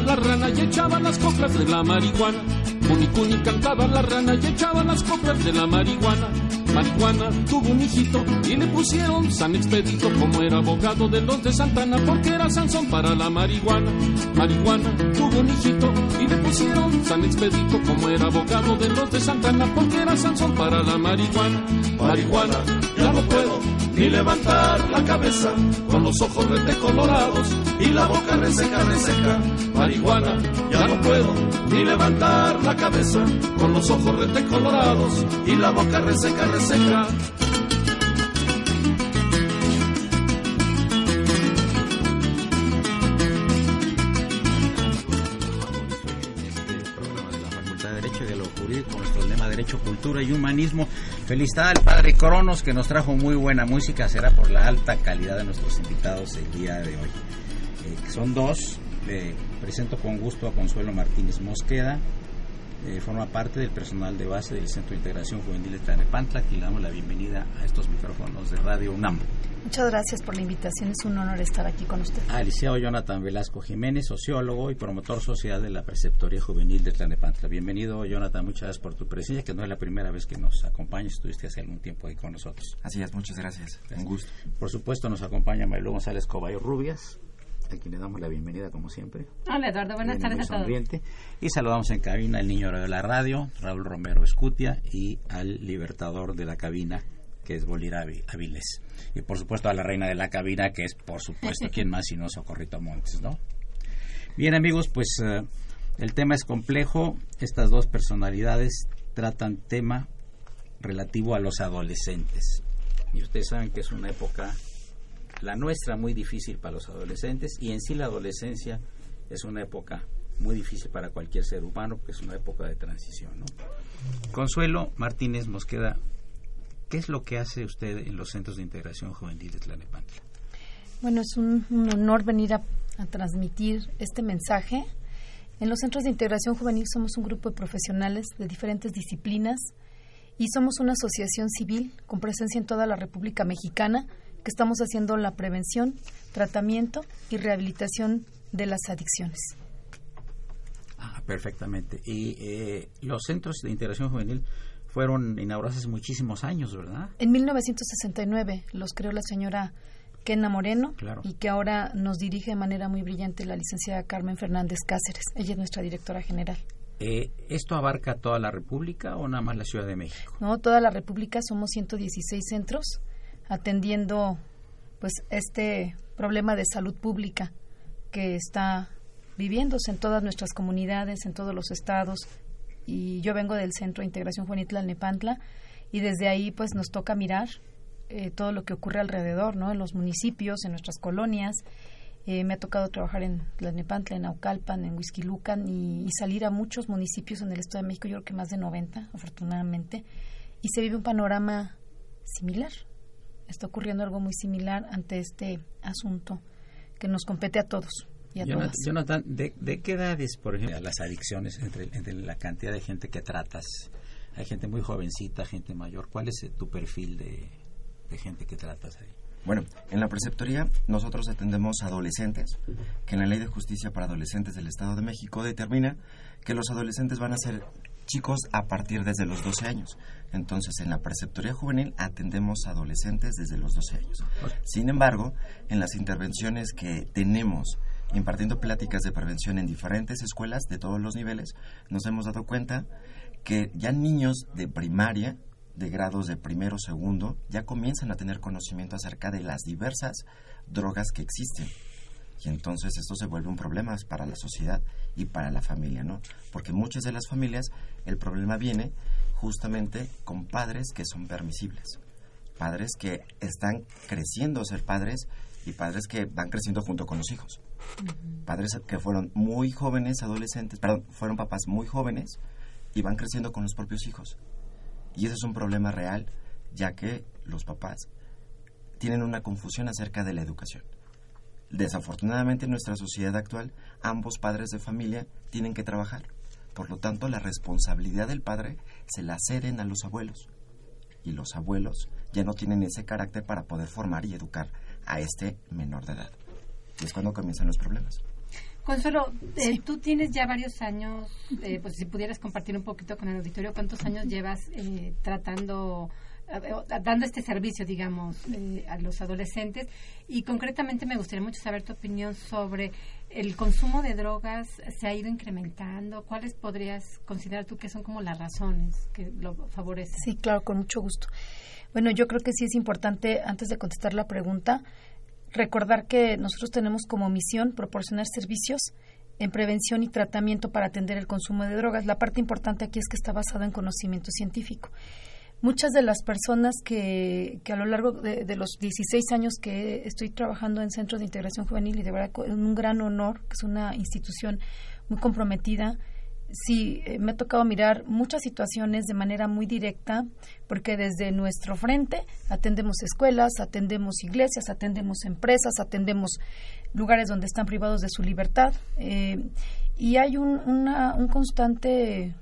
La rana y echaba las coplas de la marihuana. Cuni cantaba la rana y echaba las coplas de la marihuana. Marihuana tuvo un hijito y le pusieron San Expedito como era abogado de los de Santana porque era Sansón para la marihuana. Marihuana tuvo un hijito y le pusieron San Expedito como era abogado de los de Santana porque era Sansón para la marihuana. Marihuana, ya no puedo ni levantar la cabeza con los ojos rete colorados y la boca reseca, reseca. Marihuana, ya no puedo ni levantar la cabeza con los ojos rete colorados y la boca reseca, reseca. Cultura y Humanismo. Felicidad al Padre Cronos que nos trajo muy buena música, será por la alta calidad de nuestros invitados el día de hoy. Eh, son dos, presento con gusto a Consuelo Martínez Mosqueda, eh, forma parte del personal de base del Centro de Integración Juvenil de Tlanepantla, aquí le damos la bienvenida a estos micrófonos de Radio UNAM. Muchas gracias por la invitación, es un honor estar aquí con usted. Al licenciado Jonathan Velasco Jiménez, sociólogo y promotor social de la Preceptoría Juvenil de Tlanepantla. Bienvenido, Jonathan, muchas gracias por tu presencia, que no es la primera vez que nos acompañas, estuviste hace algún tiempo ahí con nosotros. Así es, muchas gracias, un gusto. Por supuesto, nos acompaña Marilú González Cobayo Rubias, a quien le damos la bienvenida como siempre. Hola Eduardo, buenas tardes a todos. Y saludamos en cabina al niño de la radio, Raúl Romero Escutia, y al libertador de la cabina, que es Bolívar Avilés. Y por supuesto a la reina de la cabina, que es por supuesto quien más sino Socorrito Montes, ¿no? Bien amigos, pues eh, el tema es complejo. Estas dos personalidades tratan tema relativo a los adolescentes. Y ustedes saben que es una época, la nuestra, muy difícil para los adolescentes y en sí la adolescencia es una época muy difícil para cualquier ser humano porque es una época de transición. Consuelo Martínez Mosqueda ¿Qué es lo que hace usted en los centros de integración juvenil de Tlanepantla? Bueno, es un, honor venir a, transmitir este mensaje. En los centros de integración juvenil somos un grupo de profesionales de diferentes disciplinas y somos una asociación civil con presencia en toda la República Mexicana que estamos haciendo la prevención, tratamiento y rehabilitación de las adicciones. Ah, perfectamente. Y eh, los centros de integración juvenil fueron inaugurados hace muchísimos años, ¿verdad? En 1969 los creó la señora Kena Moreno y que ahora nos dirige de manera muy brillante la licenciada Carmen Fernández Cáceres. Ella es nuestra directora general. Eh, ¿Esto abarca toda la República o nada más la Ciudad de México? No, toda la República somos 116 centros atendiendo pues este problema de salud pública que está viviéndose en todas nuestras comunidades, en todos los estados, y yo vengo del Centro de Integración Juvenil Nepantla y desde ahí pues nos toca mirar eh, todo lo que ocurre alrededor, ¿no? En los municipios, en nuestras colonias. Eh, me ha tocado trabajar en Tlalnepantla, en Aucalpan, en Huizquilucan y, y, salir a muchos municipios en el Estado de México, yo creo que más de 90, afortunadamente, y se vive un panorama similar. Está ocurriendo algo muy similar ante este asunto que nos compete a todos. Jonathan, ¿de, ¿de, qué edades, por ejemplo, las adicciones entre, entre, la cantidad de gente que tratas? Hay gente muy jovencita, gente mayor. ¿Cuál es tu perfil de, gente que tratas ahí? Bueno, en la preceptoría nosotros atendemos adolescentes, que en la Ley de Justicia para Adolescentes del Estado de México determina que los adolescentes van a ser chicos a partir desde los 12 años. Entonces, en la preceptoría juvenil atendemos adolescentes desde los 12 años. Sin embargo, en las intervenciones que tenemos impartiendo pláticas de prevención en diferentes escuelas de todos los niveles, nos hemos dado cuenta que ya niños de primaria, de grados de primero o segundo, ya comienzan a tener conocimiento acerca de las diversas drogas que existen. Y entonces esto se vuelve un problema para la sociedad y para la familia, ¿no? Porque muchas de las familias el problema viene justamente con padres que son permisibles, padres que están creciendo a ser padres y padres que van creciendo junto con los hijos. Padres que fueron muy jóvenes, adolescentes, perdón, fueron papás muy jóvenes y van creciendo con los propios hijos. Y ese es un problema real, ya que los papás tienen una confusión acerca de la educación. Desafortunadamente en nuestra sociedad actual, ambos padres de familia tienen que trabajar. Por lo tanto, la responsabilidad del padre se la ceden a los abuelos. Y los abuelos ya no tienen ese carácter para poder formar y educar a este menor de edad. Y es cuando comienzan los problemas. Consuelo, eh, tú tienes ya varios años, eh, pues si pudieras compartir un poquito con el auditorio, ¿cuántos años llevas eh, tratando, dando este servicio, digamos, a los adolescentes? Y concretamente me gustaría mucho saber tu opinión sobre el consumo de drogas, ¿se ha ido incrementando? ¿Cuáles podrías considerar tú que son como las razones que lo favorecen? Sí, claro, con mucho gusto. Bueno, yo creo que sí es importante, antes de contestar la pregunta, recordar que nosotros tenemos como misión proporcionar servicios en prevención y tratamiento para atender el consumo de drogas. La parte importante aquí es que está basado en conocimiento científico. Muchas de las personas que, que a lo largo de, de, los 16 años que estoy trabajando en Centros de Integración Juvenil y de verdad un gran honor, que es una institución muy comprometida, sí, eh, me ha tocado mirar muchas situaciones de manera muy directa, porque desde nuestro frente atendemos escuelas, atendemos iglesias, atendemos empresas, atendemos lugares donde están privados de su libertad. Eh, y hay un, una, un constante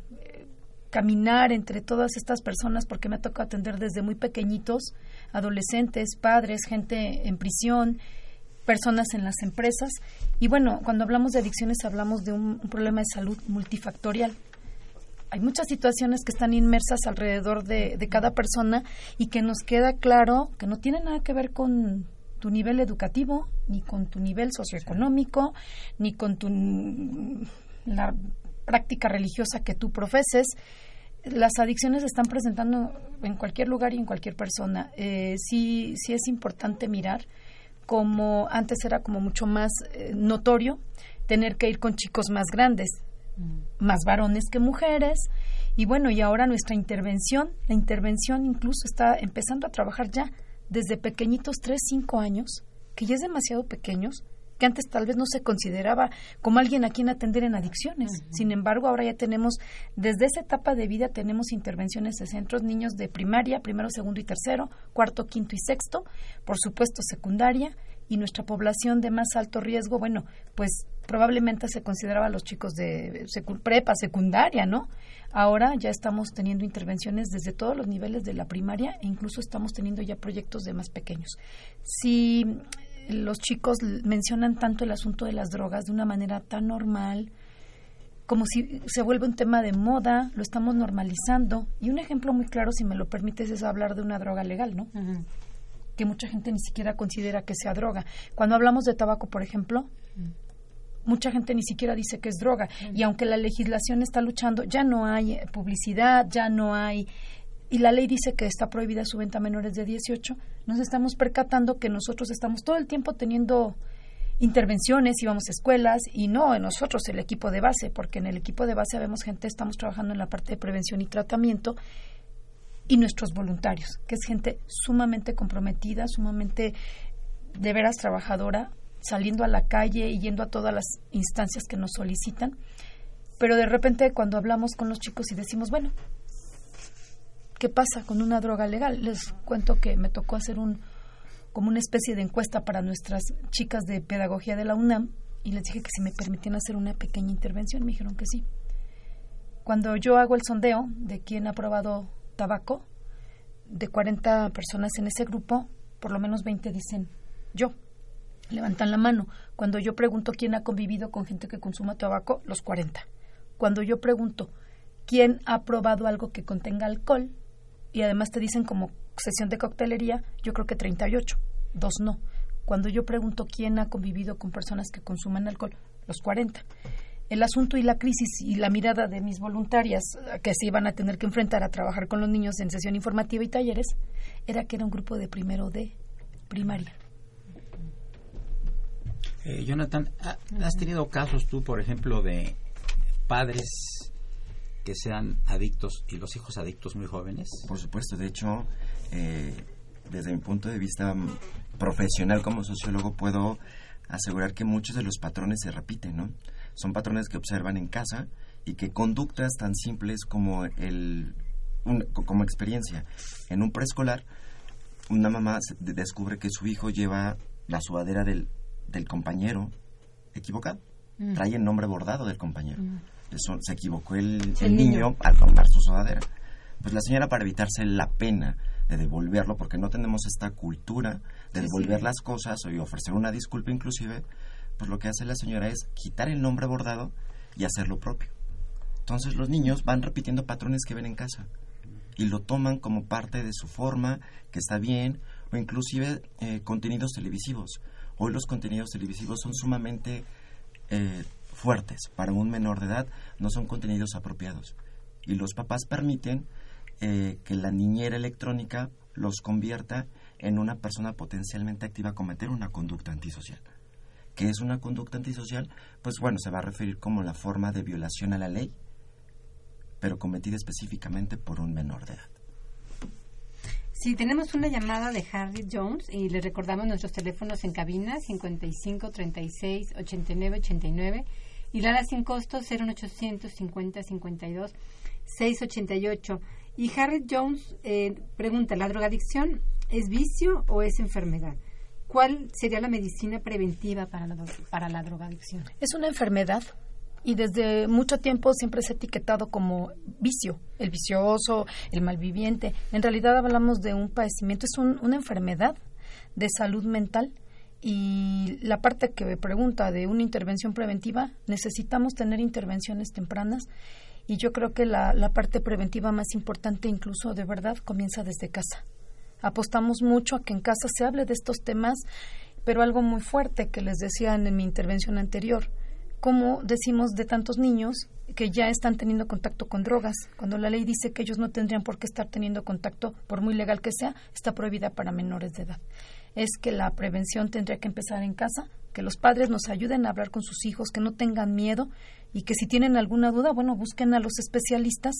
caminar entre todas estas personas, porque me ha tocado atender desde muy pequeñitos, adolescentes, padres, gente en prisión, personas en las empresas. Y bueno, cuando hablamos de adicciones hablamos de un, problema de salud multifactorial. Hay muchas situaciones que están inmersas alrededor de, cada persona y que nos queda claro que no tiene nada que ver con tu nivel educativo, ni con tu nivel socioeconómico, ni con tu, práctica religiosa que tú profeses. Las adicciones se están presentando en cualquier lugar y en cualquier persona. Eh, sí, sí es importante mirar como antes era como mucho más eh, notorio tener que ir con chicos más grandes, mm. más varones que mujeres. Y bueno, y ahora nuestra intervención, la intervención incluso está empezando a trabajar ya desde pequeñitos, 3, 5 años, que ya es demasiado pequeños, que antes tal vez no se consideraba como alguien a quien atender en adicciones. Uh -huh. Sin embargo, ahora ya tenemos, desde esa etapa de vida, tenemos intervenciones de centros, niños de primaria, primero, segundo y tercero, cuarto, quinto y sexto, por supuesto secundaria, y nuestra población de más alto riesgo, bueno, pues probablemente se consideraba los chicos de secu prepa, secundaria, ¿no? Ahora ya estamos teniendo intervenciones desde todos los niveles de la primaria e incluso estamos teniendo ya proyectos de más pequeños. Si los chicos mencionan tanto el asunto de las drogas de una manera tan normal, como si se vuelve un tema de moda, lo estamos normalizando. Y un ejemplo muy claro, si me lo permites, es hablar de una droga legal, ¿no? Uh -huh. Que mucha gente ni siquiera considera que sea droga. Cuando hablamos de tabaco, por ejemplo, uh -huh. mucha gente ni siquiera dice que es droga. Y aunque la legislación está luchando, ya no hay publicidad, ya no hay y la ley dice que está prohibida su venta a menores de 18, nos estamos percatando que nosotros estamos todo el tiempo teniendo intervenciones, íbamos a escuelas y no en nosotros el equipo de base, porque en el equipo de base vemos gente, estamos trabajando en la parte de prevención y tratamiento y nuestros voluntarios, que es gente sumamente comprometida, sumamente de veras trabajadora, saliendo a la calle y yendo a todas las instancias que nos solicitan. Pero de repente cuando hablamos con los chicos y decimos, bueno, qué pasa con una droga legal. Les cuento que me tocó hacer un como una especie de encuesta para nuestras chicas de pedagogía de la UNAM y les dije que si me permitían hacer una pequeña intervención, me dijeron que sí. Cuando yo hago el sondeo de quién ha probado tabaco, de 40 personas en ese grupo, por lo menos 20 dicen yo. Levantan la mano. Cuando yo pregunto quién ha convivido con gente que consuma tabaco, los 40. Cuando yo pregunto quién ha probado algo que contenga alcohol, y además te dicen como sesión de coctelería, yo creo que 38, dos no. Cuando yo pregunto quién ha convivido con personas que consuman alcohol, los 40. El asunto y la crisis y la mirada de mis voluntarias que se iban a tener que enfrentar a trabajar con los niños en sesión informativa y talleres era que era un grupo de primero de primaria. Eh, Jonathan, ¿has tenido casos tú, por ejemplo, de padres que sean adictos y los hijos adictos muy jóvenes? Por supuesto, de hecho, eh, desde mi punto de vista profesional como sociólogo puedo asegurar que muchos de los patrones se repiten, ¿no? Son patrones que observan en casa y que conductas tan simples como el como experiencia en un preescolar una mamá descubre que su hijo lleva la sudadera del, del compañero equivocado mm. trae el nombre bordado del compañero mm. Se equivocó el, niño. al tomar su sudadera pues la señora para evitarse la pena de devolverlo porque no tenemos esta cultura de devolver las cosas o ofrecer una disculpa inclusive pues lo que hace la señora es quitar el nombre bordado y hacer lo propio entonces los niños van repitiendo patrones que ven en casa y lo toman como parte de su forma, que está bien, o inclusive eh, contenidos televisivos. Hoy los contenidos televisivos son sumamente eh, fuertes para un menor de edad, no son contenidos apropiados. Y los papás permiten eh, que la niñera electrónica los convierta en una persona potencialmente activa a cometer una conducta antisocial. ¿Qué es una conducta antisocial? Pues bueno, se va a referir como la forma de violación a la ley pero cometida específicamente por un menor de edad. Sí, tenemos una llamada de Harry Jones y le recordamos nuestros teléfonos en cabina 55 36 89 89 y la sin costo 0800 50 52 688. Y Harry Jones eh, pregunta, ¿la drogadicción es vicio o es enfermedad? ¿Cuál sería la medicina preventiva para la, para la drogadicción? Es una enfermedad y desde mucho tiempo siempre se ha etiquetado como vicio, el vicioso, el malviviente. En realidad hablamos de un padecimiento, es una enfermedad de salud mental y la parte que me pregunta de una intervención preventiva, necesitamos tener intervenciones tempranas y yo creo que la, la parte preventiva más importante incluso de verdad comienza desde casa. Apostamos mucho a que en casa se hable de estos temas, pero algo muy fuerte que les decía en mi intervención anterior, como decimos de tantos niños que ya están teniendo contacto con drogas, cuando la ley dice que ellos no tendrían por qué estar teniendo contacto, por muy legal que sea, está prohibida para menores de edad. Es que la prevención tendría que empezar en casa, que los padres nos ayuden a hablar con sus hijos, que no tengan miedo y que si tienen alguna duda, bueno, busquen a los especialistas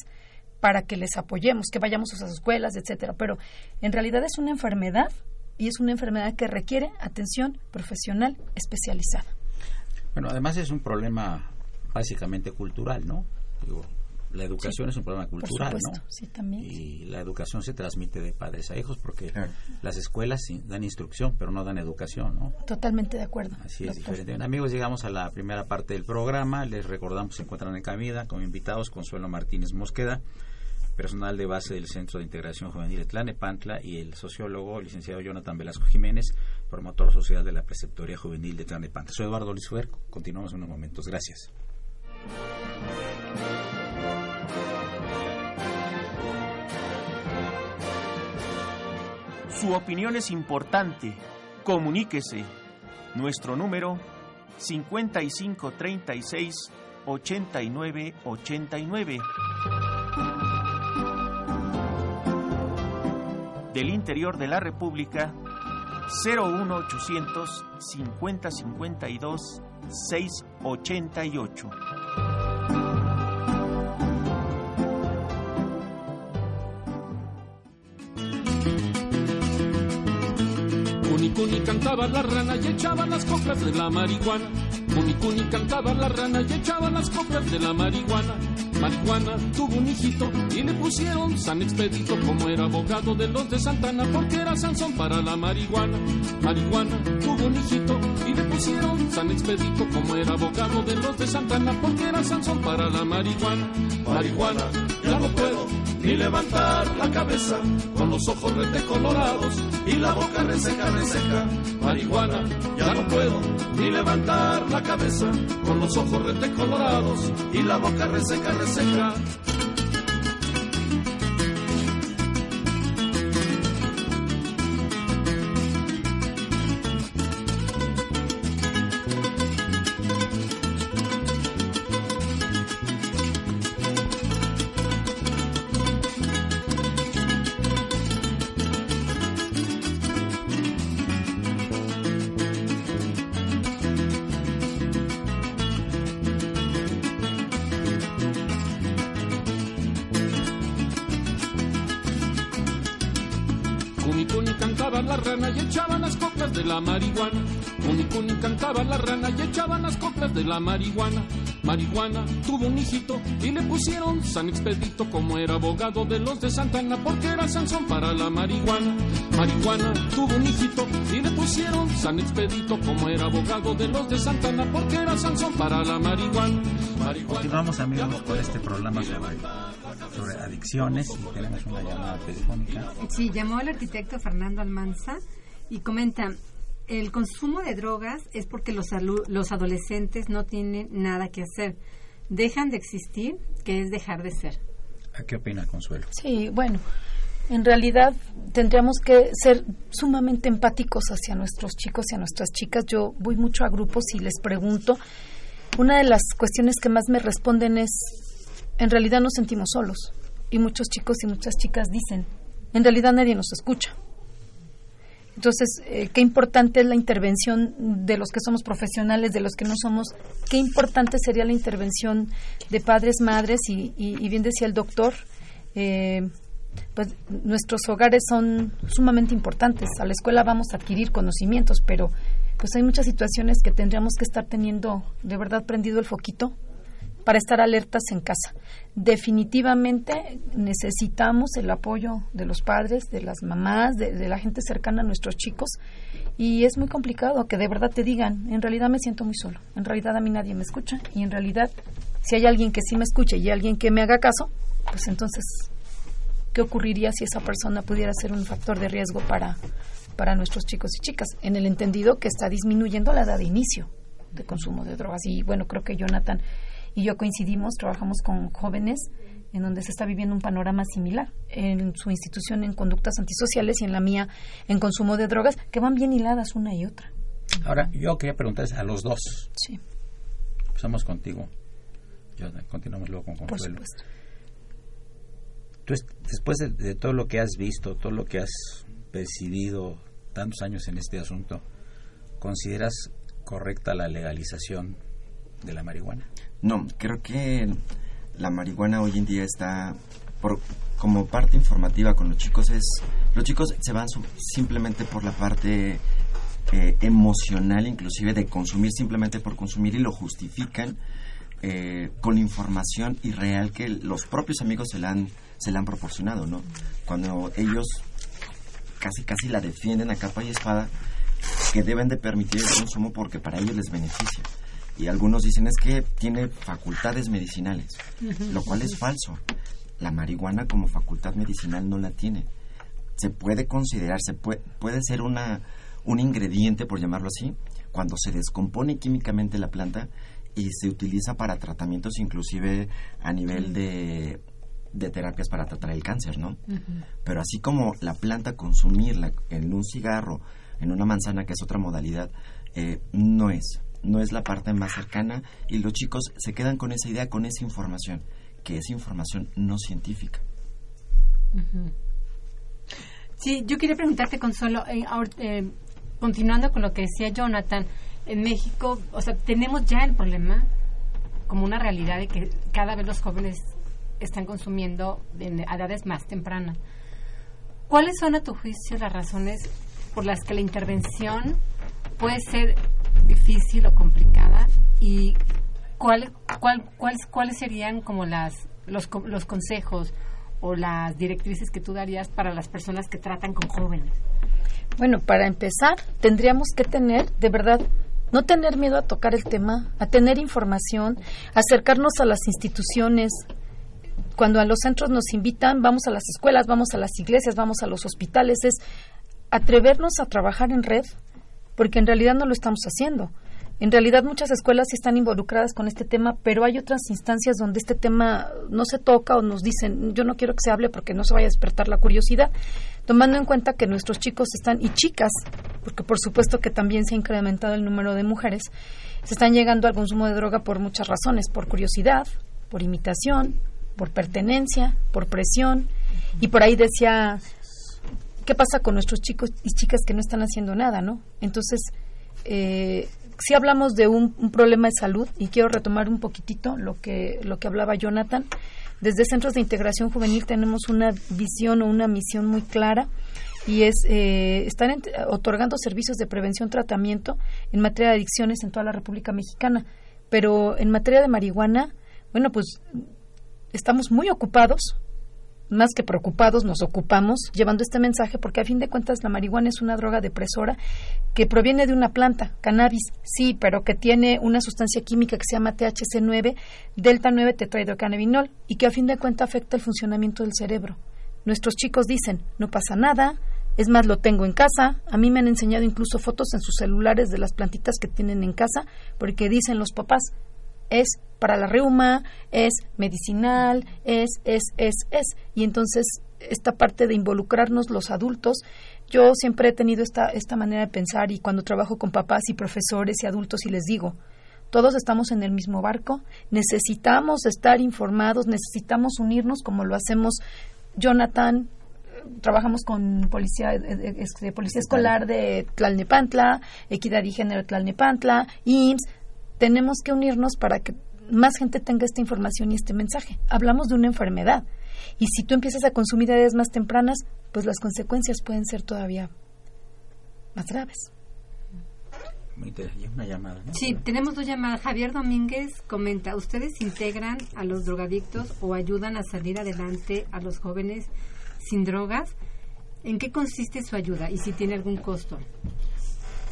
para que les apoyemos, que vayamos a sus escuelas, etcétera. Pero en realidad es una enfermedad y es una enfermedad que requiere atención profesional especializada. Bueno, además es un problema básicamente cultural, ¿no? la educación es un problema cultural, ¿no? Sí, también. Y la educación se transmite de padres a hijos porque las escuelas dan instrucción, pero no dan educación, ¿no? Totalmente de acuerdo. Así es diferente. amigos, llegamos a la primera parte del programa. Les recordamos se encuentran en Camida como invitados Consuelo Martínez Mosqueda, personal de base del Centro de Integración Juvenil Tlanepantla y el sociólogo licenciado Jonathan Velasco Jiménez, promotor social de la Preceptoría Juvenil de Tlanepantla. Soy Eduardo Luis Continuamos unos momentos. Gracias. Su opinión es importante. Comuníquese. Nuestro número 5536 8989 del interior de la República 01800 50 52 688. Cuni cantaba la rana y echaba las coplas de la marihuana. Cuni cantaba la rana y echaba las coplas de la marihuana. Marihuana tuvo un hijito y le pusieron San Expedito como era abogado de los de Santana porque era Sansón para la marihuana. Marihuana tuvo un hijito y le pusieron San Expedito como era abogado de los de Santana porque era Sansón para la marihuana. Marihuana, ya no puedo ni levantar la cabeza con los ojos colorados y la boca reseca, reseca. Marihuana, ya no puedo ni levantar la cabeza con los ojos colorados y la boca reseca, reseca. Rana y echaban las coplas de la marihuana. Cunicuni cantaba la rana y echaban las coplas de la marihuana. Marihuana tuvo un hijito y le pusieron San Expedito como era abogado de los de Santana porque era Sansón para la marihuana. Marihuana tuvo un hijito y le pusieron San Expedito como era abogado de los de Santana porque era Sansón para la marihuana. Continuamos amigos con este programa sobre, y tenemos una llamada telefónica. Sí, llamó el arquitecto Fernando Almanza y comenta, el consumo de drogas es porque los, alu- los adolescentes no tienen nada que hacer. Dejan de existir, que es dejar de ser. ¿A qué opina Consuelo? Sí, bueno, en realidad tendríamos que ser sumamente empáticos hacia nuestros chicos y a nuestras chicas. Yo voy mucho a grupos y les pregunto. Una de las cuestiones que más me responden es, en realidad nos sentimos solos. Y muchos chicos y muchas chicas dicen, en realidad nadie nos escucha. Entonces, eh, qué importante es la intervención de los que somos profesionales, de los que no somos, qué importante sería la intervención de padres, madres y, bien decía el doctor, eh, pues nuestros hogares son sumamente importantes. A la escuela vamos a adquirir conocimientos, pero pues hay muchas situaciones que tendríamos que estar teniendo de verdad prendido el foquito para estar alertas en casa. Definitivamente necesitamos el apoyo de los padres, de las mamás, de, la gente cercana a nuestros chicos y es muy complicado que de verdad te digan, en realidad me siento muy solo, en realidad a mí nadie me escucha y en realidad si hay alguien que sí me escuche y alguien que me haga caso, pues entonces, ¿qué ocurriría si esa persona pudiera ser un factor de riesgo para, para nuestros chicos y chicas? En el entendido que está disminuyendo la edad de inicio de consumo de drogas. Y bueno, creo que Jonathan y yo coincidimos, trabajamos con jóvenes en donde se está viviendo un panorama similar en su institución en conductas antisociales y en la mía en consumo de drogas que van bien hiladas una y otra. Ahora, yo quería preguntarles a los dos. Sí, Empezamos contigo. Yo, continuamos luego con por Consuelo. supuesto. Tú, es- después de, de todo lo que has visto, todo lo que has percibido, tantos años en este asunto, ¿consideras correcta la legalización de la marihuana? No, creo que la marihuana hoy en día está por, como parte informativa con los chicos es los chicos se van su- simplemente por la parte eh, emocional inclusive de consumir simplemente por consumir y lo justifican eh, con información irreal que los propios amigos se la han se la han proporcionado no cuando ellos casi casi la defienden a capa y espada que deben de permitir el consumo porque para ellos les beneficia y algunos dicen es que tiene facultades medicinales, lo cual es falso. La marihuana como facultad medicinal no la tiene. Se puede considerar, se puede, puede ser una, un ingrediente, por llamarlo así, cuando se descompone químicamente la planta y se utiliza para tratamientos inclusive a nivel de, de terapias para tratar el cáncer, ¿no? Pero así como la planta consumirla en un cigarro, en una manzana, que es otra modalidad, eh, no es. No es la parte más cercana y los chicos se quedan con esa idea, con esa información, que es información no científica. Sí, yo quería preguntarte, Consuelo, eh, eh, continuando con lo que decía Jonathan, en México, o sea, tenemos ya el problema como una realidad de que cada vez los jóvenes están consumiendo en edades más tempranas. ¿Cuáles son, a tu juicio, las razones por las que la intervención puede ser difícil o complicada? ¿Y cuál, cuál, cuáles, cuáles serían como las, los, los consejos o las directrices que tú darías para las personas que tratan con jóvenes? Bueno, para empezar, tendríamos que tener, de verdad, no tener miedo a tocar el tema, a tener información, acercarnos a las instituciones. Cuando a los centros nos invitan, vamos a las escuelas, vamos a las iglesias, vamos a los hospitales, es atrevernos a trabajar en red, porque en realidad no lo estamos haciendo. En realidad muchas escuelas están involucradas con este tema, pero hay otras instancias donde este tema no se toca o nos dicen, yo no quiero que se hable porque no se vaya a despertar la curiosidad, tomando en cuenta que nuestros chicos están, y chicas, porque por supuesto que también se ha incrementado el número de mujeres, se están llegando al consumo de droga por muchas razones, por curiosidad, por imitación, por pertenencia, por presión, y por ahí decía, ¿qué pasa con nuestros chicos y chicas que no están haciendo nada, no? Entonces, eh, si hablamos de un, problema de salud y quiero retomar un poquitito lo que lo que hablaba Jonathan, desde Centros de Integración Juvenil tenemos una visión o una misión muy clara y es eh, ent- otorgando servicios de prevención tratamiento en materia de adicciones en toda la República Mexicana pero en materia de marihuana bueno pues estamos muy ocupados más que preocupados nos ocupamos llevando este mensaje porque a fin de cuentas la marihuana es una droga depresora que proviene de una planta, cannabis, sí, pero que tiene una sustancia química que se llama THC9, delta 9 tetrahidrocannabinol y que a fin de cuentas afecta el funcionamiento del cerebro. Nuestros chicos dicen, no pasa nada, es más, lo tengo en casa, a mí me han enseñado incluso fotos en sus celulares de las plantitas que tienen en casa, porque dicen los papás, es para la reuma, es medicinal, es, es, es, es. Y entonces esta parte de involucrarnos los adultos, yo siempre he tenido esta, esta manera de pensar y cuando trabajo con papás y profesores y adultos y les digo, todos estamos en el mismo barco, necesitamos estar informados, necesitamos unirnos como lo hacemos Jonathan, trabajamos con policía, eh, eh, policía escolar de Tlalnepantla, Equidad y Género de Tlalnepantla, IMSS, tenemos que unirnos para que más gente tenga esta información y este mensaje. Hablamos de una enfermedad y si tú empiezas a consumir a edades más tempranas, pues las consecuencias pueden ser todavía más graves. Muy interesante. Una llamada, ¿no? Sí, tenemos dos llamadas. Javier Domínguez comenta, ¿ustedes integran a los drogadictos o ayudan a salir adelante a los jóvenes sin drogas? ¿En qué consiste su ayuda y si tiene algún costo?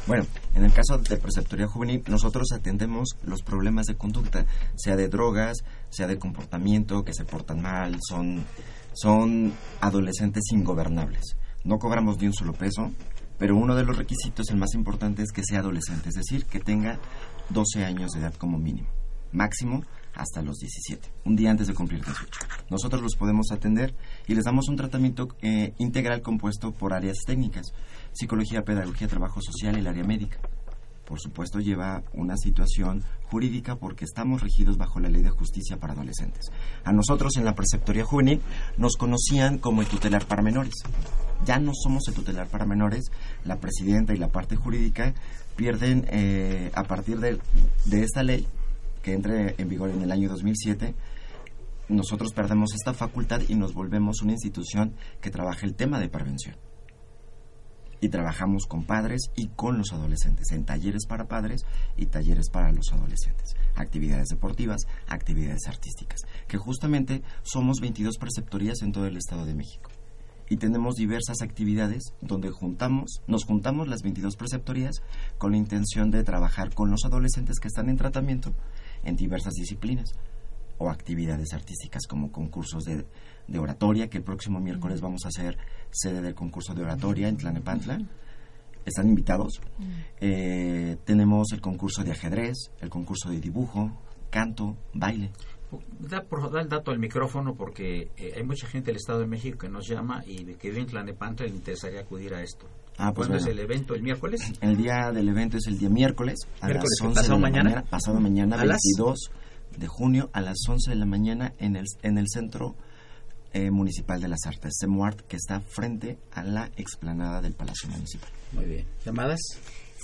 Bueno, en el caso de preceptoría juvenil, nosotros atendemos los problemas de conducta, sea de drogas, sea de comportamiento, que se portan mal, son, son adolescentes ingobernables. No cobramos ni un solo peso, pero uno de los requisitos, el más importante, es que sea adolescente, es decir, que tenga 12 años de edad como mínimo, máximo hasta los 17, un día antes de cumplir 18. Nosotros los podemos atender y les damos un tratamiento eh, integral compuesto por áreas técnicas, psicología, pedagogía, trabajo social y el área médica. Por supuesto lleva una situación jurídica porque estamos regidos bajo la ley de justicia para adolescentes. A nosotros en la preceptoría juvenil nos conocían como el tutelar para menores. Ya no somos el tutelar para menores, la presidenta y la parte jurídica pierden eh, a partir de, de esta ley que entre en vigor en el año 2007 nosotros perdemos esta facultad y nos volvemos una institución que trabaja el tema de prevención. Y trabajamos con padres y con los adolescentes, en talleres para padres y talleres para los adolescentes. Actividades deportivas, actividades artísticas, que justamente somos 22 preceptorías en todo el Estado de México. Y tenemos diversas actividades donde juntamos, nos juntamos las 22 preceptorías con la intención de trabajar con los adolescentes que están en tratamiento en diversas disciplinas o actividades artísticas como concursos de, de oratoria, que el próximo miércoles vamos a hacer sede del concurso de oratoria en Tlanepantla. Están invitados. Eh, tenemos el concurso de ajedrez, el concurso de dibujo, canto, baile. Da, por, da el dato al micrófono porque eh, hay mucha gente del Estado de México que nos llama y que vive en Tlanepantla le interesaría acudir a esto. Ah, pues ¿Cuándo bueno. es el evento? ¿El miércoles? El día del evento es el día miércoles a Miércoles, las 11 ¿pasado de la mañana? pasado mañana, ¿A las? 22 de junio a las 11 de la mañana en el, en el Centro eh, Municipal de las Artes, CEMUART, que está frente a la explanada del Palacio Municipal. Muy bien. ¿Llamadas?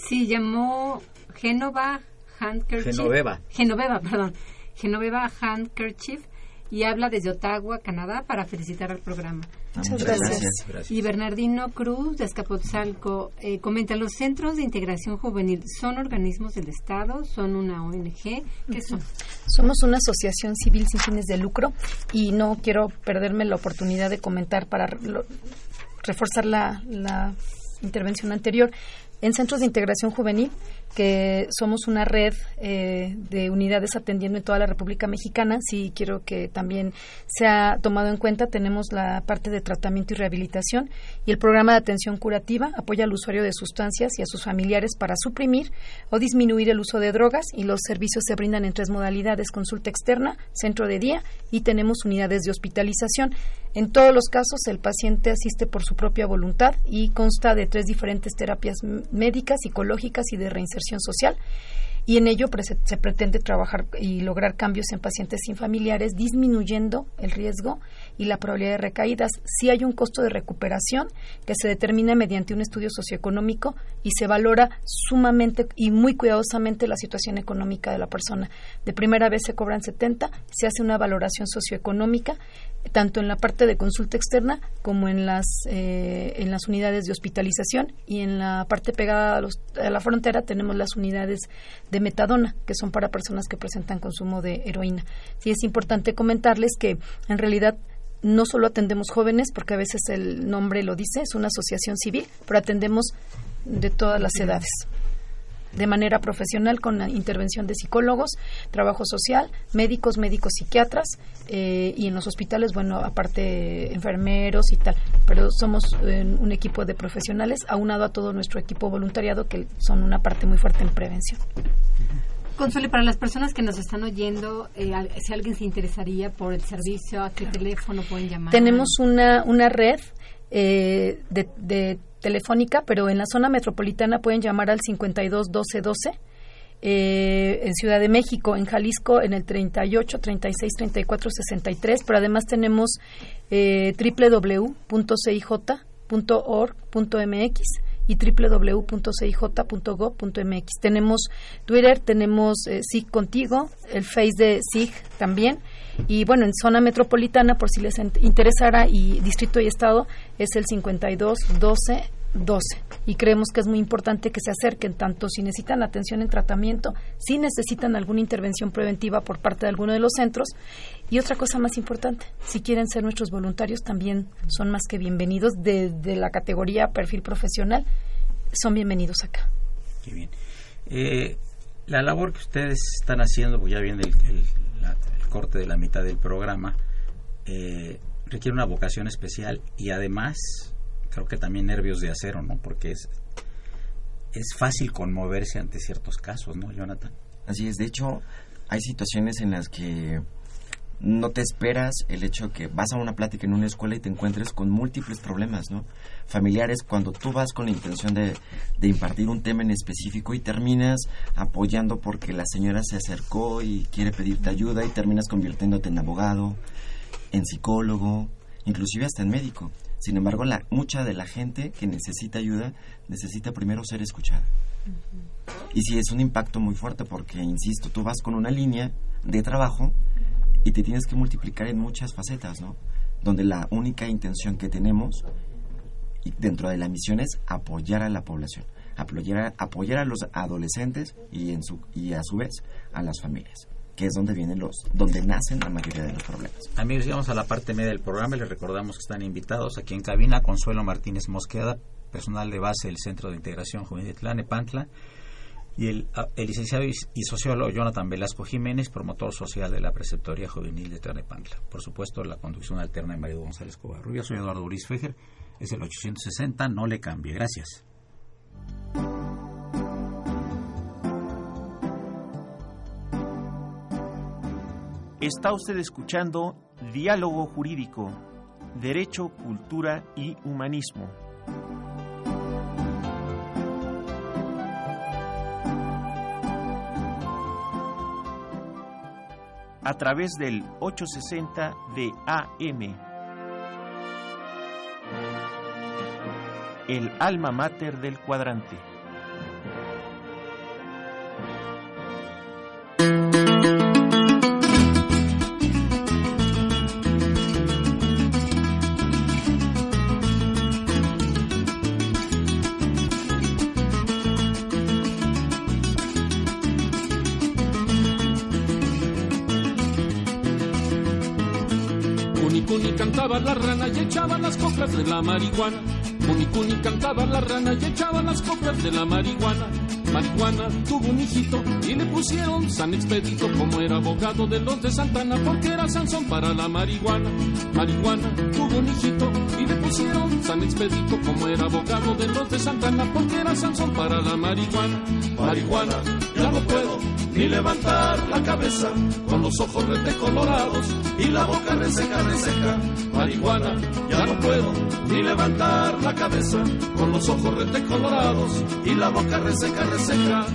Sí, llamó Genova Handkerchief. Genoveva. Genoveva, perdón. Genoveva Handkerchief y habla desde Ottawa, Canadá, para felicitar al programa. Muchas gracias. Gracias. Y Bernardino Cruz de Escapotzalco eh, comenta, ¿los centros de integración juvenil son organismos del Estado? ¿Son una ONG? ¿Qué son? Somos una asociación civil sin fines de lucro y no quiero perderme la oportunidad de comentar para lo- reforzar la, la intervención anterior. En centros de integración juvenil, que somos una red eh, de unidades atendiendo en toda la República Mexicana, sí quiero que también sea tomado en cuenta. Tenemos la parte de tratamiento y rehabilitación y el programa de atención curativa apoya al usuario de sustancias y a sus familiares para suprimir o disminuir el uso de drogas y los servicios se brindan en tres modalidades, consulta externa, centro de día y tenemos unidades de hospitalización. En todos los casos el paciente asiste por su propia voluntad y consta de tres diferentes terapias médicas, psicológicas y de reinserción social. y en ello se pretende trabajar y lograr cambios en pacientes sin familiares, disminuyendo el riesgo y la probabilidad de recaídas. Si hay un costo de recuperación que se determina mediante un estudio socioeconómico y se valora sumamente y muy cuidadosamente la situación económica de la persona. De primera vez se cobran 70, se hace una valoración socioeconómica tanto en la parte de consulta externa como en las eh, en las unidades de hospitalización y en la parte pegada a, la frontera tenemos las unidades de metadona que son para personas que presentan consumo de heroína. Sí es importante comentarles que en realidad no solo atendemos jóvenes, porque a veces el nombre lo dice, es una asociación civil, pero atendemos de todas las edades de manera profesional con la intervención de psicólogos, trabajo social, médicos, médicos psiquiatras eh, y en los hospitales, bueno, aparte enfermeros y tal. Pero somos eh, un equipo de profesionales aunado a todo nuestro equipo voluntariado que son una parte muy fuerte en prevención. Consuelo, para las personas que nos están oyendo, eh, si alguien se interesaría por el servicio, ¿a qué teléfono pueden llamar? Tenemos una, una red de, de telefónica, pero en la zona metropolitana pueden llamar al 52 12 12. en Ciudad de México, en Jalisco, en el 38 36 34 63, pero además tenemos eh, www.cij.org.mx y www.cij.gov.mx. Tenemos Twitter, tenemos eh, SIG Contigo, el Face de SIG también. Y bueno, en zona metropolitana, por si les interesara, y distrito y estado, es el 52 12 12. Y creemos que es muy importante que se acerquen tanto si necesitan atención en tratamiento, si necesitan alguna intervención preventiva por parte de alguno de los centros. Y otra cosa más importante, si quieren ser nuestros voluntarios, también son más que bienvenidos desde la categoría perfil profesional, son bienvenidos acá. Qué bien. Eh, la labor que ustedes están haciendo, pues ya viene el, corte de la mitad del programa, eh, requiere una vocación especial y además creo que también nervios de acero, ¿no? Porque es, es fácil conmoverse ante ciertos casos, ¿no, Jonathan? Así es, de hecho, hay situaciones en las que no te esperas el hecho que vas a una plática en una escuela y te encuentres con múltiples problemas, ¿no? Familiares, cuando tú vas con la intención de, de, impartir un tema en específico y terminas apoyando porque la señora se acercó y quiere pedirte ayuda y terminas convirtiéndote en abogado, en psicólogo, inclusive hasta en médico. Sin embargo, la, mucha de la gente que necesita ayuda necesita primero ser escuchada. Y sí, es un impacto muy fuerte porque, insisto, tú vas con una línea de trabajo y te tienes que multiplicar en muchas facetas, ¿no? Donde la única intención que tenemos dentro de la misión es apoyar a la población, apoyar a, los adolescentes y, en su, y a su vez a las familias que es donde vienen los, donde nacen la mayoría de los problemas. Amigos, llegamos a la parte media del programa les recordamos que están invitados aquí en cabina Consuelo Martínez Mosqueda, personal de base del Centro de Integración Juvenil de Tlanepantla, y el, licenciado y, sociólogo Jonathan Velasco Jiménez, promotor social de la Preceptoría Juvenil de Tlanepantla. Por supuesto, la conducción alterna de Mario González Covarrubia. Soy Eduardo Uriz Fejer, es el 860, no le cambie. Gracias. Está usted escuchando Diálogo Jurídico, Derecho, Cultura y Humanismo. A través del 860 de AM. El alma mater del cuadrante. De la marihuana. Cunicuni cantaba la rana y echaba las coplas de la marihuana. Marihuana tuvo un hijito y le pusieron San Expedito como era abogado de los de Santana porque era Sansón para la marihuana. Marihuana tuvo un hijito y le pusieron San Expedito como era abogado de los de Santana porque era Sansón para la marihuana. Marihuana, ya no puedo ni levantar la cabeza con los ojos colorados y la boca reseca, reseca. Marihuana, ya no puedo ni levantar la cabeza con los ojos colorados y la boca reseca, reseca.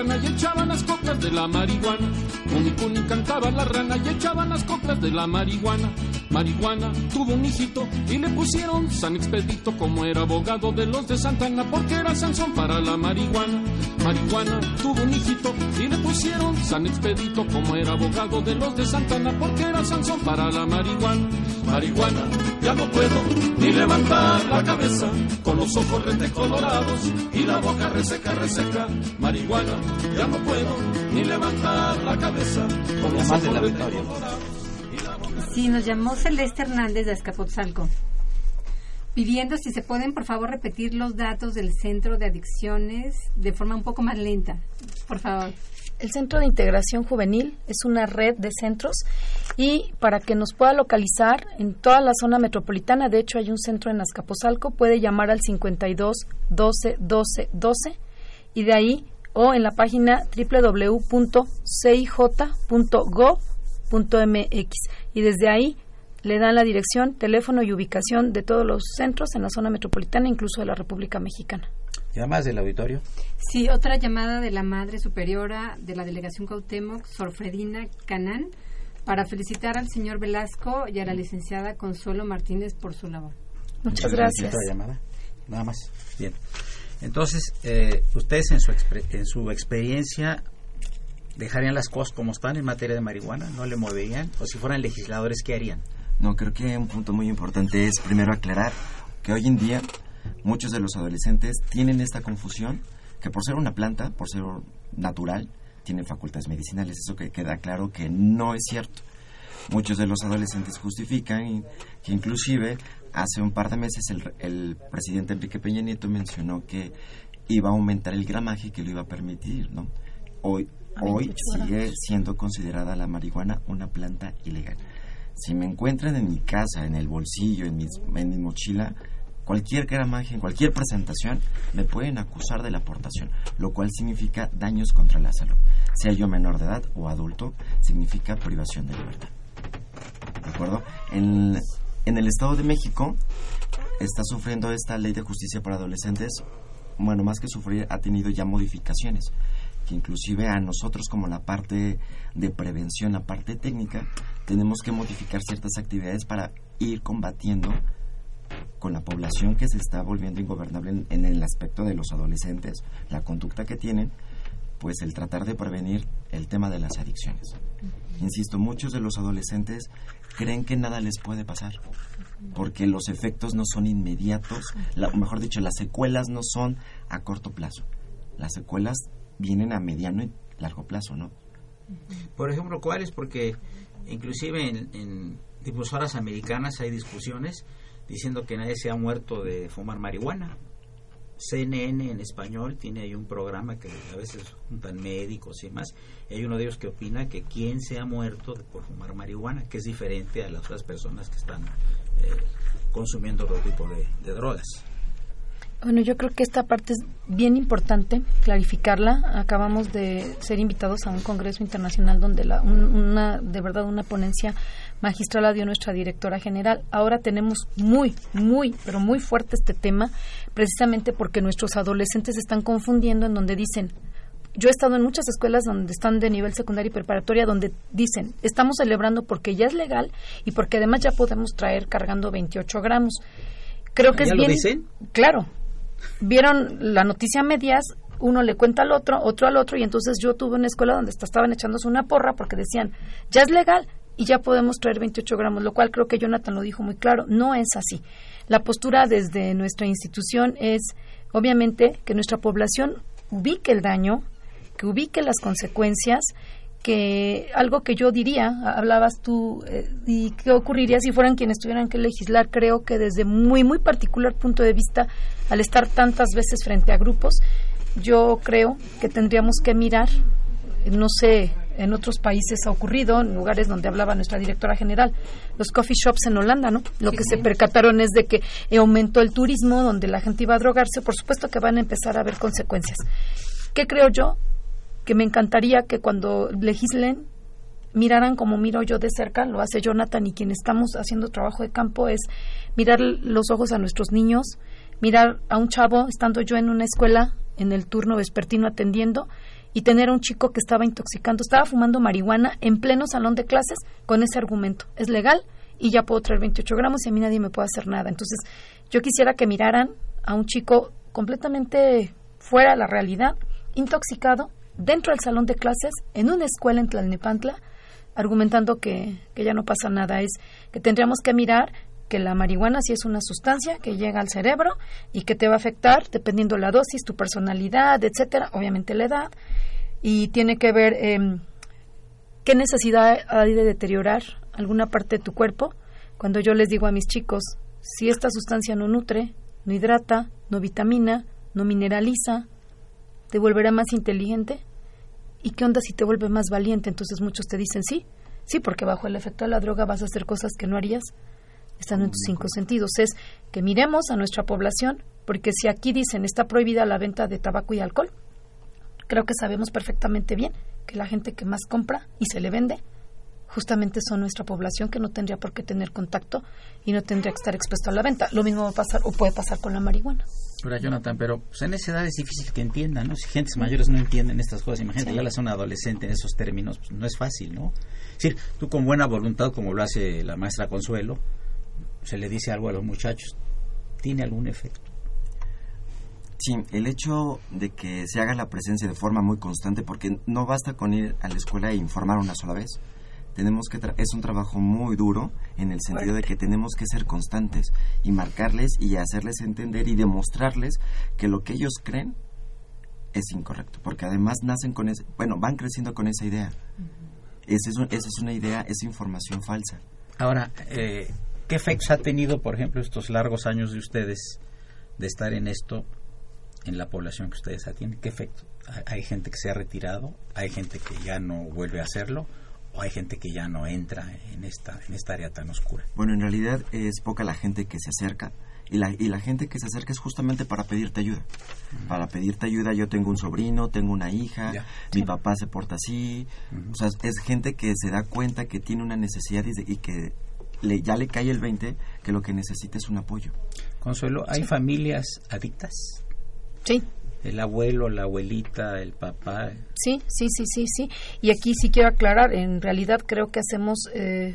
Y echaban las coplas de la marihuana. Cunicuni cantaba la rana y echaban las coplas de la marihuana. Marihuana tuvo un hijito y le pusieron San Expedito como era abogado de los de Santana porque era Sansón para la marihuana. Marihuana tuvo un hijito y le pusieron San Expedito como era abogado de los de Santana porque era Sansón para la marihuana. Marihuana, ya no puedo ni levantar la cabeza con los ojos colorados y la boca reseca, reseca. Marihuana, ya no puedo ni levantar la cabeza con los ojos colorados. Sí, nos llamó Celeste Hernández de Escapotzalco pidiendo si se pueden por favor repetir los datos del centro de adicciones de forma un poco más lenta, por favor. El Centro de Integración Juvenil es una red de centros y para que nos pueda localizar en toda la zona metropolitana, de hecho hay un centro en Azcapotzalco, puede llamar al 52 12 12 12 y de ahí o en la página www.cij.gov.mx y desde ahí le dan la dirección, teléfono y ubicación de todos los centros en la zona metropolitana, incluso de la República Mexicana. ¿Llamas del auditorio? Sí, otra llamada de la Madre Superiora de la Delegación Cuauhtémoc, Sorfredina Canán, para felicitar al señor Velasco y a la licenciada Consuelo Martínez por su labor. Muchas gracias. ¿Otra llamada? Nada más. Bien. Entonces, eh, ustedes en su, en su experiencia dejarían las cosas como están en materia de marihuana, no le moverían, o si fueran legisladores, ¿qué harían? No, creo que un punto muy importante es primero aclarar que hoy en día muchos de los adolescentes tienen esta confusión que por ser una planta, por ser natural, tienen facultades medicinales. Eso que queda claro que no es cierto. Muchos de los adolescentes justifican que inclusive hace un par de meses el, el presidente Enrique Peña Nieto mencionó que iba a aumentar el gramaje y que lo iba a permitir, ¿no? Hoy, hoy sigue siendo considerada la marihuana una planta ilegal. Si me encuentran en mi casa, en el bolsillo, en, en mi mochila, cualquier gramaje, en cualquier presentación, me pueden acusar de la aportación, lo cual significa daños contra la salud. Sea yo menor de edad o adulto, significa privación de libertad. ¿De acuerdo? En, en el Estado de México está sufriendo esta ley de justicia para adolescentes, bueno, más que sufrir, ha tenido ya modificaciones inclusive a nosotros como la parte de prevención, la parte técnica, tenemos que modificar ciertas actividades para ir combatiendo con la población que se está volviendo ingobernable en, el aspecto de los adolescentes, la conducta que tienen, pues el tratar de prevenir el tema de las adicciones. Insisto, muchos de los adolescentes creen que nada les puede pasar, porque los efectos no son inmediatos, o mejor dicho, las secuelas no son a corto plazo. Las secuelas vienen a mediano y largo plazo, ¿no? Por ejemplo, ¿cuáles? Porque inclusive en, en difusoras americanas hay discusiones diciendo que nadie se ha muerto de fumar marihuana. CNN en español tiene ahí un programa que a veces juntan médicos y demás. hay uno de ellos que opina que quien se ha muerto por fumar marihuana, que es diferente a las otras personas que están eh, consumiendo otro tipo de drogas. Bueno, yo creo que esta parte es bien importante clarificarla. Acabamos de ser invitados a un congreso internacional donde la, una, de verdad una ponencia magistral la dio nuestra directora general. Ahora tenemos muy, muy, pero muy fuerte este tema, precisamente porque nuestros adolescentes se están confundiendo en donde dicen, yo he estado en muchas escuelas donde están de nivel secundario y preparatoria donde dicen, estamos celebrando porque ya es legal y porque además ya podemos traer cargando 28 gramos. Creo que es bien. dicen? Claro, vieron la noticia a medias, uno le cuenta al otro, otro al otro, y entonces yo tuve una escuela donde estaban echándose una porra porque decían, ya es legal y ya podemos traer 28 gramos, lo cual creo que Jonathan lo dijo muy claro, no es así. La postura desde nuestra institución es, obviamente, que nuestra población ubique el daño, que ubique las consecuencias que algo que yo diría, hablabas tú, eh, y qué ocurriría si fueran quienes tuvieran que legislar, creo que desde muy, muy particular punto de vista, al estar tantas veces frente a grupos, yo creo que tendríamos que mirar, no sé, en otros países ha ocurrido, en lugares donde hablaba nuestra directora general, los coffee shops en Holanda, ¿no? Lo que se percataron es de que aumentó el turismo, donde la gente iba a drogarse, por supuesto que van a empezar a haber consecuencias. ¿Qué creo yo? Que me encantaría que cuando legislen miraran como miro yo de cerca, lo hace Jonathan y quien estamos haciendo trabajo de campo es mirar los ojos a nuestros niños, mirar a un chavo estando yo en una escuela en el turno vespertino atendiendo y tener a un chico que estaba intoxicando, estaba fumando marihuana en pleno salón de clases con ese argumento. Es legal y ya puedo traer 28 gramos y a mí nadie me puede hacer nada. Entonces, yo quisiera que miraran a un chico completamente fuera de la realidad, intoxicado, dentro del salón de clases, en una escuela en Tlalnepantla, argumentando que, que ya no pasa nada. Es que tendríamos que mirar que la marihuana sí es una sustancia que llega al cerebro y que te va a afectar dependiendo la dosis, tu personalidad, etcétera, obviamente la edad, y tiene que ver eh, qué necesidad hay de deteriorar alguna parte de tu cuerpo. Cuando yo les digo a mis chicos, si esta sustancia no nutre, no hidrata, no vitamina, no mineraliza, te volverá más inteligente. ¿Y qué onda si te vuelve más valiente? Entonces muchos te dicen sí, sí, porque bajo el efecto de la droga vas a hacer cosas que no harías están en tus cinco sentidos. Es que miremos a nuestra población, porque si aquí dicen está prohibida la venta de tabaco y alcohol, creo que sabemos perfectamente bien que la gente que más compra y se le vende justamente son nuestra población que no tendría por qué tener contacto y no tendría que estar expuesto a la venta. Lo mismo va a pasar o puede pasar con la marihuana. Ahora, Jonathan, pero pues, en esa edad es difícil que entiendan, ¿no? Si gentes mayores no entienden estas cosas, imagínate, ya la son adolescente en esos términos, pues, no es fácil, ¿no? Es decir, tú con buena voluntad, como lo hace la maestra Consuelo, se le dice algo a los muchachos, ¿tiene algún efecto? Sí, el hecho de que se haga la presencia de forma muy constante, porque no basta con ir a la escuela e informar una sola vez. Tenemos que es un trabajo muy duro en el sentido de que tenemos que ser constantes y marcarles y hacerles entender y demostrarles que lo que ellos creen es incorrecto, porque además nacen con ese, bueno, van creciendo con esa idea. esa, es, esa es una idea, es información falsa. Ahora, eh, ¿Qué efectos ha tenido, por ejemplo, estos largos años de ustedes de estar en esto en la población que ustedes atienden? ¿Qué efecto? ¿Hay gente que se ha retirado? ¿Hay gente que ya no vuelve a hacerlo? ¿O hay gente que ya no entra en esta, en esta área tan oscura? Bueno, en realidad es poca la gente que se acerca. Y la, y la gente que se acerca es justamente para pedirte ayuda. Para pedirte ayuda, yo tengo un sobrino, tengo una hija, mi papá se porta así. O sea, es gente que se da cuenta que tiene una necesidad y, y que le, ya le cae el 20 que lo que necesita es un apoyo. Consuelo, ¿hay familias adictas? Sí. El abuelo, la abuelita, el papá. Sí, sí, sí, sí, sí. Y aquí sí quiero aclarar, en realidad creo que hacemos eh,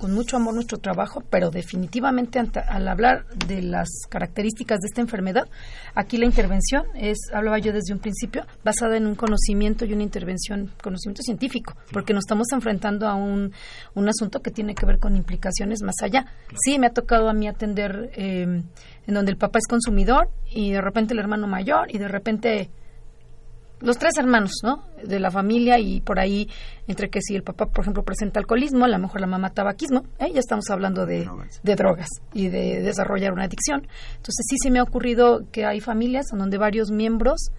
con mucho amor nuestro trabajo, pero definitivamente al hablar de las características de esta enfermedad, aquí la intervención es, hablaba yo desde un principio, basada en un conocimiento y una intervención, conocimiento científico, porque nos estamos enfrentando a un, un asunto que tiene que ver con implicaciones más allá. Sí, me ha tocado a mí atender eh, en donde el papá es consumidor y de repente el hermano mayor y de repente los tres hermanos, ¿no? De la familia y por ahí, entre que si el papá, por ejemplo, presenta alcoholismo, a lo mejor la mamá tabaquismo, ¿eh? ya estamos hablando de drogas. de drogas y de desarrollar una adicción. Entonces sí, sí me ha ocurrido que hay familias en donde varios miembros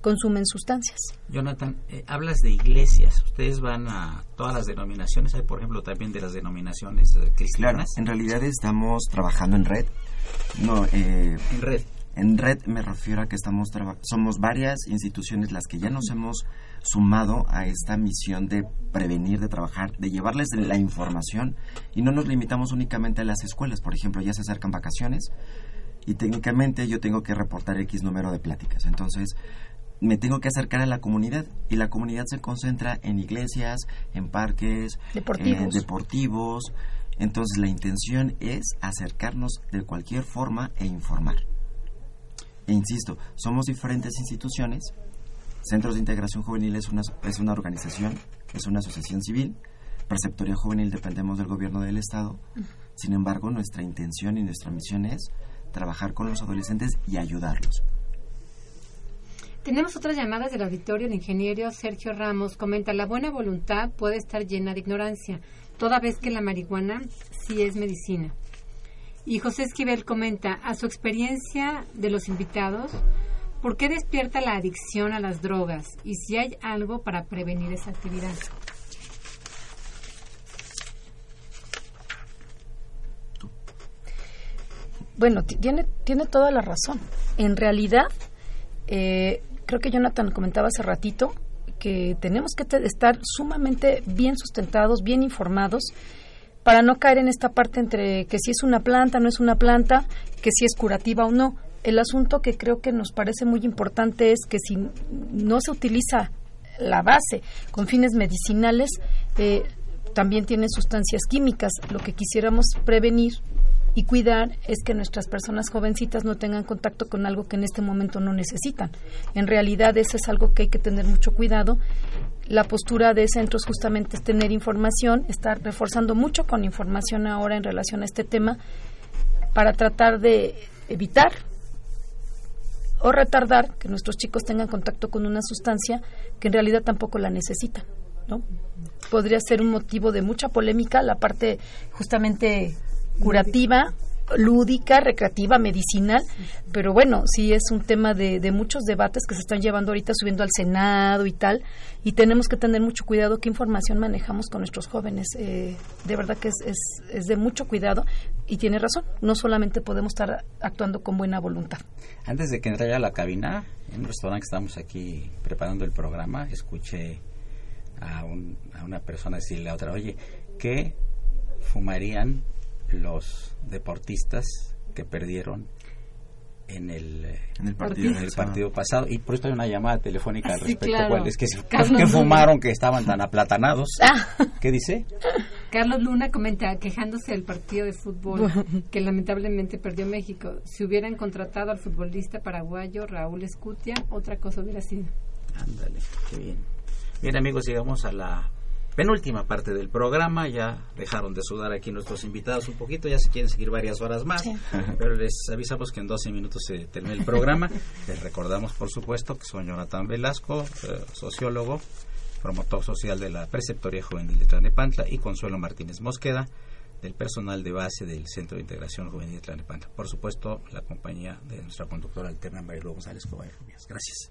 consumen sustancias. Jonathan, eh, hablas de iglesias. Ustedes van a todas las denominaciones. Hay, por ejemplo, también de las denominaciones eh, cristianas. Claro, en realidad estamos trabajando en red. No, eh, en red. En red me refiero a que estamos somos varias instituciones las que ya nos hemos sumado a esta misión de prevenir, de trabajar, de llevarles la información y no nos limitamos únicamente a las escuelas. Por ejemplo, ya se acercan vacaciones y técnicamente yo tengo que reportar X número de pláticas. Entonces, me tengo que acercar a la comunidad y la comunidad se concentra en iglesias, en parques, deportivos. deportivos. Entonces, la intención es acercarnos de cualquier forma e informar. Insisto, somos diferentes instituciones. Centros de Integración Juvenil es una, es una organización, es una asociación civil. Preceptoría Juvenil dependemos del gobierno del Estado. Sin embargo, nuestra intención y nuestra misión es trabajar con los adolescentes y ayudarlos. Tenemos otras llamadas del auditorio. El ingeniero Sergio Ramos comenta, la buena voluntad puede estar llena de ignorancia, toda vez que la marihuana sí es medicina. Y José Esquivel comenta, a su experiencia de los invitados, ¿por qué despierta la adicción a las drogas? Y si hay algo para prevenir esa actividad. Bueno, tiene, tiene toda la razón. En realidad, eh, creo que Jonathan comentaba hace ratito que tenemos que estar sumamente bien sustentados, bien informados para no caer en esta parte entre que si es una planta, no es una planta, que si es curativa o no. El asunto que creo que nos parece muy importante es que si no se utiliza la base, con fines medicinales, eh, también tienen sustancias químicas. Lo que quisiéramos prevenir y cuidar es que nuestras personas jovencitas no tengan contacto con algo que en este momento no necesitan. En realidad eso es algo que hay que tener mucho cuidado. La postura de centros justamente es tener información, estar reforzando mucho con información ahora en relación a este tema para tratar de evitar o retardar que nuestros chicos tengan contacto con una sustancia que en realidad tampoco la necesitan. ¿no? Podría ser un motivo de mucha polémica la parte justamente curativa, lúdica, recreativa, medicinal, pero bueno, sí es un tema de, de, muchos debates que se están llevando ahorita subiendo al Senado y tal, y tenemos que tener mucho cuidado qué información manejamos con nuestros jóvenes. Eh, de verdad que es, es, es, de mucho cuidado y tiene razón, no solamente podemos estar actuando con buena voluntad. Antes de que entre a la cabina, en un restaurante que estamos aquí preparando el programa, escuché a, un, a una persona decirle a otra, oye, ¿qué fumarían los deportistas que perdieron en el, en el partido, en el partido pasado y por esto hay una llamada telefónica al Sí, respecto claro. ¿Cuál es que, Carlos que Luna. fumaron que estaban tan aplatanados Ah. ¿qué dice? Carlos Luna comenta, quejándose del partido de fútbol que lamentablemente perdió México. Si hubieran contratado al futbolista paraguayo Raúl Escutia, otra cosa hubiera sido. ándale qué bien bien amigos llegamos a la penúltima parte del programa ya dejaron de sudar aquí nuestros invitados un poquito ya se quieren seguir varias horas más pero les avisamos que en 12 minutos se termina el programa les recordamos por supuesto que soy Jonathan Velasco eh, sociólogo promotor social de la Preceptoría Juvenil de Tlanepantla y Consuelo Martínez Mosqueda del personal de base del Centro de Integración Juvenil de Tlanepantla. Por supuesto, la compañía de nuestra conductora alterna Marilu González Cobay Rubias. Gracias.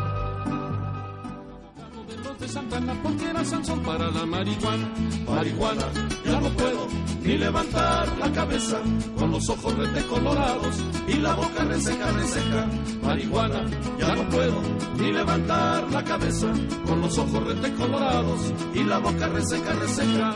De Santana porque era Sansón para la marihuana. Marihuana, ya no puedo ni levantar la cabeza con los ojos colorados y la boca reseca, reseca. Marihuana, ya no puedo ni levantar la cabeza con los ojos colorados y la boca reseca, reseca.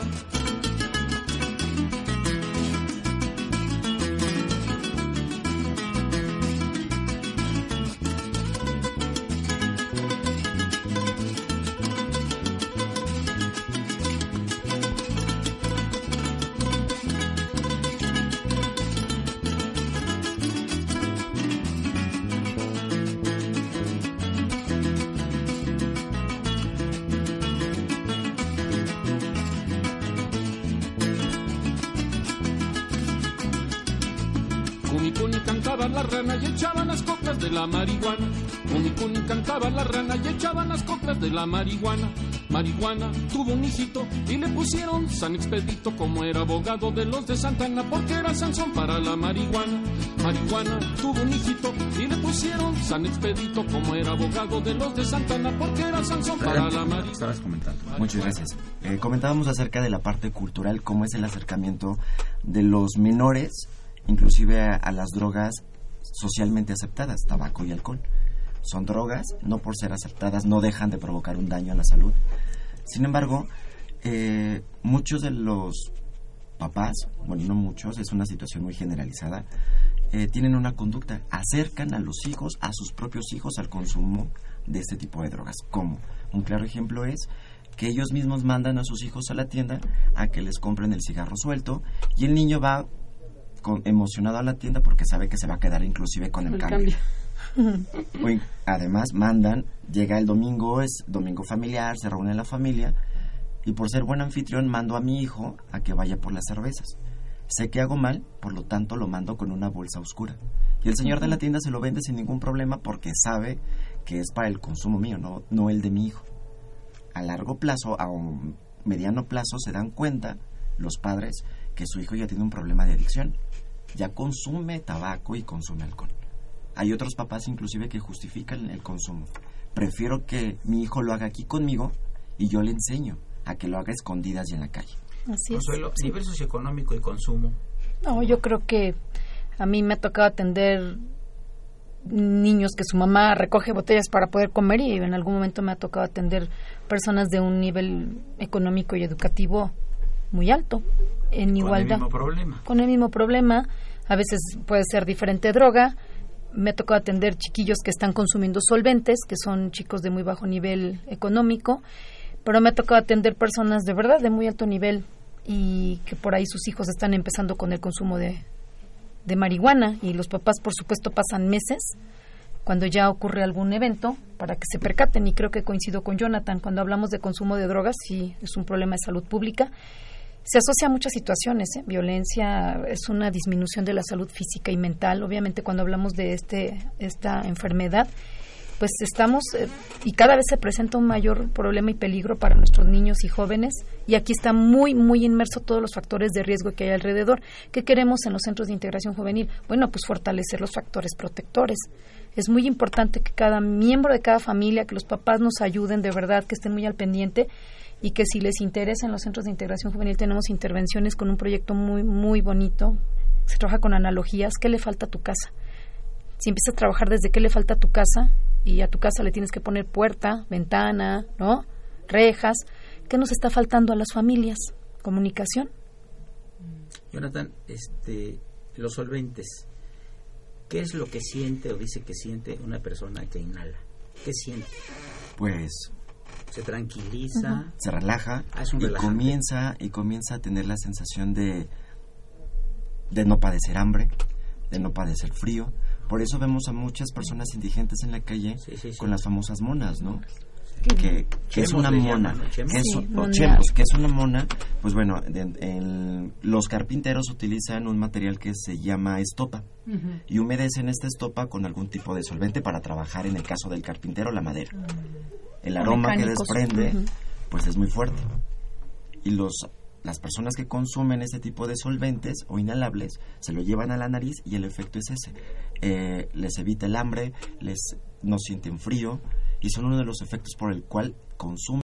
De la marihuana. Cuni Cuni cantaba la rana y echaban las coplas de la marihuana. Marihuana tuvo un hijito y le pusieron San Expedito como era abogado de los de Santana porque era Sansón para la marihuana. Marihuana tuvo un hijito y le pusieron San Expedito como era abogado de los de Santana porque era Sansón para la marihuana. Estabas comentando. Muchas gracias. Eh, comentábamos acerca de la parte cultural, cómo es el acercamiento de los menores, inclusive a, a las drogas socialmente aceptadas, tabaco y alcohol. Son drogas, no por ser aceptadas, no dejan de provocar un daño a la salud. Sin embargo, eh, muchos de los papás, bueno, no muchos, es una situación muy generalizada, eh, tienen una conducta, acercan a los hijos, a sus propios hijos, al consumo de este tipo de drogas. ¿Cómo? Un claro ejemplo es que ellos mismos mandan a sus hijos a la tienda a que les compren el cigarro suelto y el niño va con- emocionado a la tienda porque sabe que se va a quedar inclusive con el, El cambio. Además mandan, llega el domingo, es domingo familiar, se reúne la familia y por ser buen anfitrión mando a mi hijo a que vaya por las cervezas. Sé que hago mal, por lo tanto lo mando con una bolsa oscura. Y el señor de la tienda se lo vende sin ningún problema porque sabe que es para el consumo mío, no, no el de mi hijo. A largo plazo, a un mediano plazo, se dan cuenta los padres que su hijo ya tiene un problema de adicción. Ya consume tabaco y consume alcohol. Hay otros papás inclusive que justifican el consumo. prefiero que mi hijo lo haga aquí conmigo y yo le enseño a que lo haga escondidas y en la calle. Así es. Consuelo, nivel socioeconómico y consumo. No, yo creo que a mí me ha tocado atender niños que su mamá recoge botellas para poder comer y en algún momento me ha tocado atender personas de un nivel económico y educativo muy alto en igualdad Con el mismo problema. con el mismo problema. A veces puede ser diferente droga. Me ha tocado atender chiquillos que están consumiendo solventes que son chicos de muy bajo nivel económico pero me ha tocado atender personas de verdad de muy alto nivel y que por ahí sus hijos están empezando con el consumo de, de marihuana y los papás por supuesto pasan meses cuando ya ocurre algún evento para que se percaten. Y creo que coincido con Jonathan cuando hablamos de consumo de drogas sí es un problema de salud pública se asocia a muchas situaciones ¿eh? violencia es una disminución de la salud física y mental obviamente cuando hablamos de este esta enfermedad pues estamos eh, y cada vez se presenta un mayor problema y peligro para nuestros niños y jóvenes y aquí está muy muy inmerso todos los factores de riesgo que hay alrededor. ¿Qué queremos en los centros de integración juvenil? Bueno, pues fortalecer los factores protectores. Es muy importante que cada miembro de cada familia, que los papás nos ayuden de verdad, que estén muy al pendiente y que si les interesa en los centros de integración juvenil tenemos intervenciones con un proyecto muy muy bonito. Se trabaja con analogías. ¿Qué le falta a tu casa? Si empiezas a trabajar desde qué le falta a tu casa, y a tu casa le tienes que poner puerta, ventana, ¿no? Rejas. ¿Qué nos está faltando a las familias? Comunicación. Jonathan, este, los solventes, ¿qué es lo que siente o dice que siente una persona que inhala? ¿Qué siente? Pues ¿Se tranquiliza? se relaja Ah, y relajante. comienza y comienza a tener la sensación de de no padecer hambre, de no padecer frío. Por eso vemos a muchas personas indigentes en la calle Sí, sí, sí. con las famosas monas, ¿no? Que, que es una mona, que es, Sí, o chemos, que es una mona, pues bueno, de- en- los carpinteros utilizan un material que se llama estopa y humedecen esta estopa con algún tipo de solvente para trabajar en el caso del carpintero la madera. El aroma que desprende pues es muy fuerte. Y los las personas que consumen ese tipo de solventes o inhalables se lo llevan a la nariz y el efecto es ese. Eh, les evita el hambre, les no sienten frío y son uno de los efectos por el cual consumen